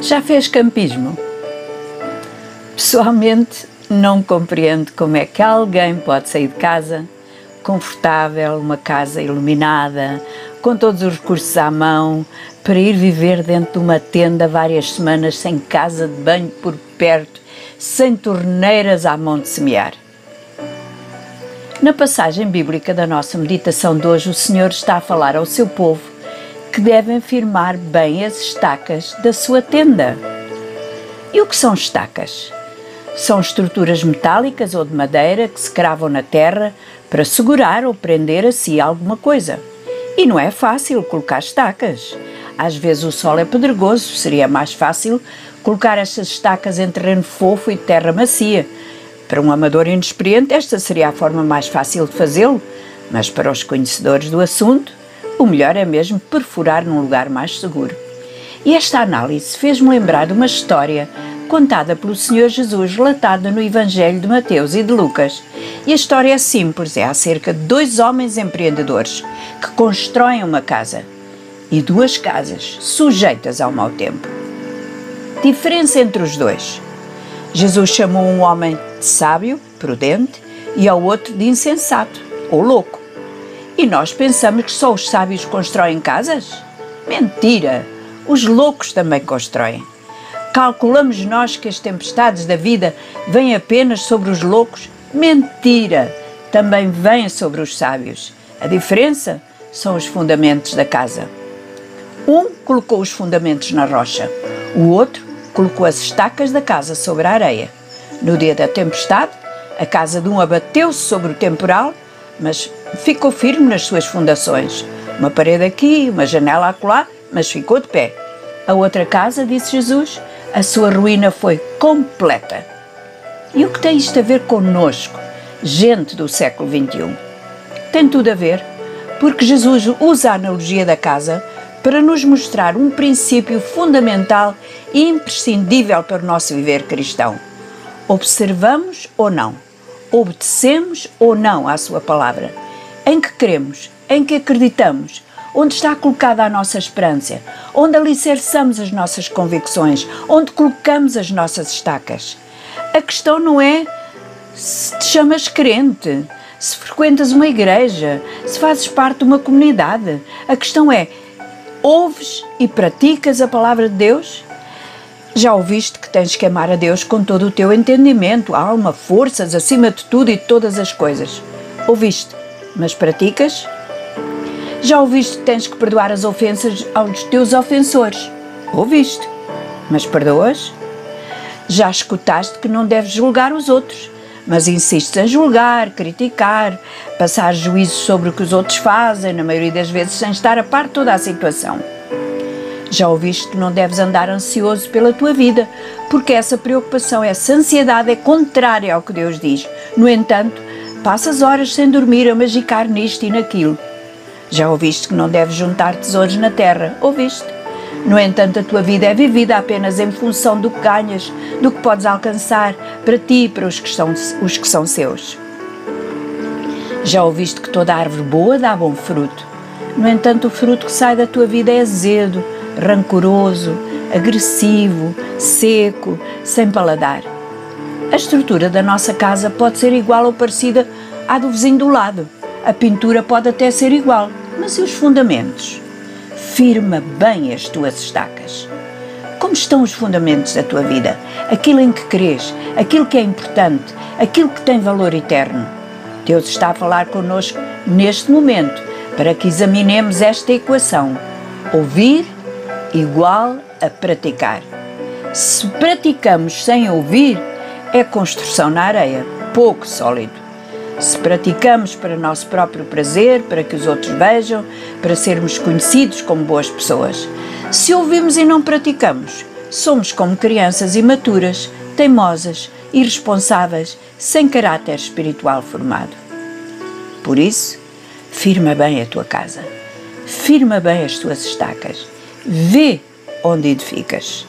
Já fez campismo? Pessoalmente, não compreendo como é que alguém pode sair de casa confortável, uma casa iluminada, com todos os recursos à mão, para ir viver dentro de uma tenda várias semanas sem casa de banho por perto, sem torneiras à mão de semear. Na passagem bíblica da nossa meditação de hoje, o Senhor está a falar ao seu povo que devem firmar bem as estacas da sua tenda. E o que são estacas? São estruturas metálicas ou de madeira que se cravam na terra para segurar ou prender a si alguma coisa. E não é fácil colocar estacas. Às vezes o solo é pedregoso, seria mais fácil colocar estas estacas em terreno fofo e terra macia. Para um amador inexperiente, esta seria a forma mais fácil de fazê-lo, mas para os conhecedores do assunto, o melhor é mesmo perfurar num lugar mais seguro. E esta análise fez-me lembrar de uma história contada pelo Senhor Jesus, relatada no Evangelho de Mateus e de Lucas. E a história é simples: é acerca de dois homens empreendedores que constroem uma casa e duas casas sujeitas ao mau tempo. Diferença entre os dois: Jesus chamou um homem de sábio, prudente, e ao outro de insensato ou louco. E nós pensamos que só os sábios constroem casas? Mentira! Os loucos também constroem. Calculamos nós que as tempestades da vida vêm apenas sobre os loucos? Mentira! Também vêm sobre os sábios. A diferença são os fundamentos da casa. Um colocou os fundamentos na rocha, o outro colocou as estacas da casa sobre a areia. No dia da tempestade, a casa de um abateu-se sobre o temporal, mas ficou firme nas suas fundações. Uma parede aqui, uma janela acolá, mas ficou de pé. A outra casa, disse Jesus, a sua ruína foi completa. E o que tem isto a ver conosco, gente do século XXI? Tem tudo a ver, porque Jesus usa a analogia da casa para nos mostrar um princípio fundamental e imprescindível para o nosso viver cristão. Observamos ou não? Obedecemos ou não à Sua palavra? Em que cremos? Em que acreditamos? onde está colocada a nossa esperança, onde alicerçamos as nossas convicções, onde colocamos as nossas estacas. A questão não é se te chamas crente, se frequentas uma igreja, se fazes parte de uma comunidade. A questão é: ouves e praticas a palavra de Deus? Já ouviste que tens que amar a Deus com todo o teu entendimento, alma, forças, acima de tudo e de todas as coisas. Ouviste, mas praticas? Já ouviste que tens que perdoar as ofensas aos teus ofensores? Ouviste, mas perdoas? Já escutaste que não deves julgar os outros, mas insistes em julgar, criticar, passar juízo sobre o que os outros fazem, na maioria das vezes sem estar a par de toda a situação. Já ouviste que não deves andar ansioso pela tua vida, porque essa preocupação, essa ansiedade é contrária ao que Deus diz. No entanto, passas horas sem dormir a magicar nisto e naquilo. Já ouviste que não deves juntar tesouros na terra? Ouviste? No entanto, a tua vida é vivida apenas em função do que ganhas, do que podes alcançar para ti e para os que são, os que são seus. Já ouviste que toda árvore boa dá bom fruto. No entanto, o fruto que sai da tua vida é azedo, rancoroso, agressivo, seco, sem paladar. A estrutura da nossa casa pode ser igual ou parecida à do vizinho do lado. A pintura pode até ser igual, mas e os fundamentos? Firma bem as tuas estacas. Como estão os fundamentos da tua vida? Aquilo em que crês, aquilo que é importante, aquilo que tem valor eterno. Deus está a falar connosco neste momento para que examinemos esta equação. Ouvir igual a praticar. Se praticamos sem ouvir, é construção na areia, pouco sólido. Se praticamos para nosso próprio prazer, para que os outros vejam, para sermos conhecidos como boas pessoas. Se ouvimos e não praticamos, somos como crianças imaturas, teimosas, irresponsáveis, sem caráter espiritual formado. Por isso, firma bem a tua casa, firma bem as tuas estacas, vê onde edificas.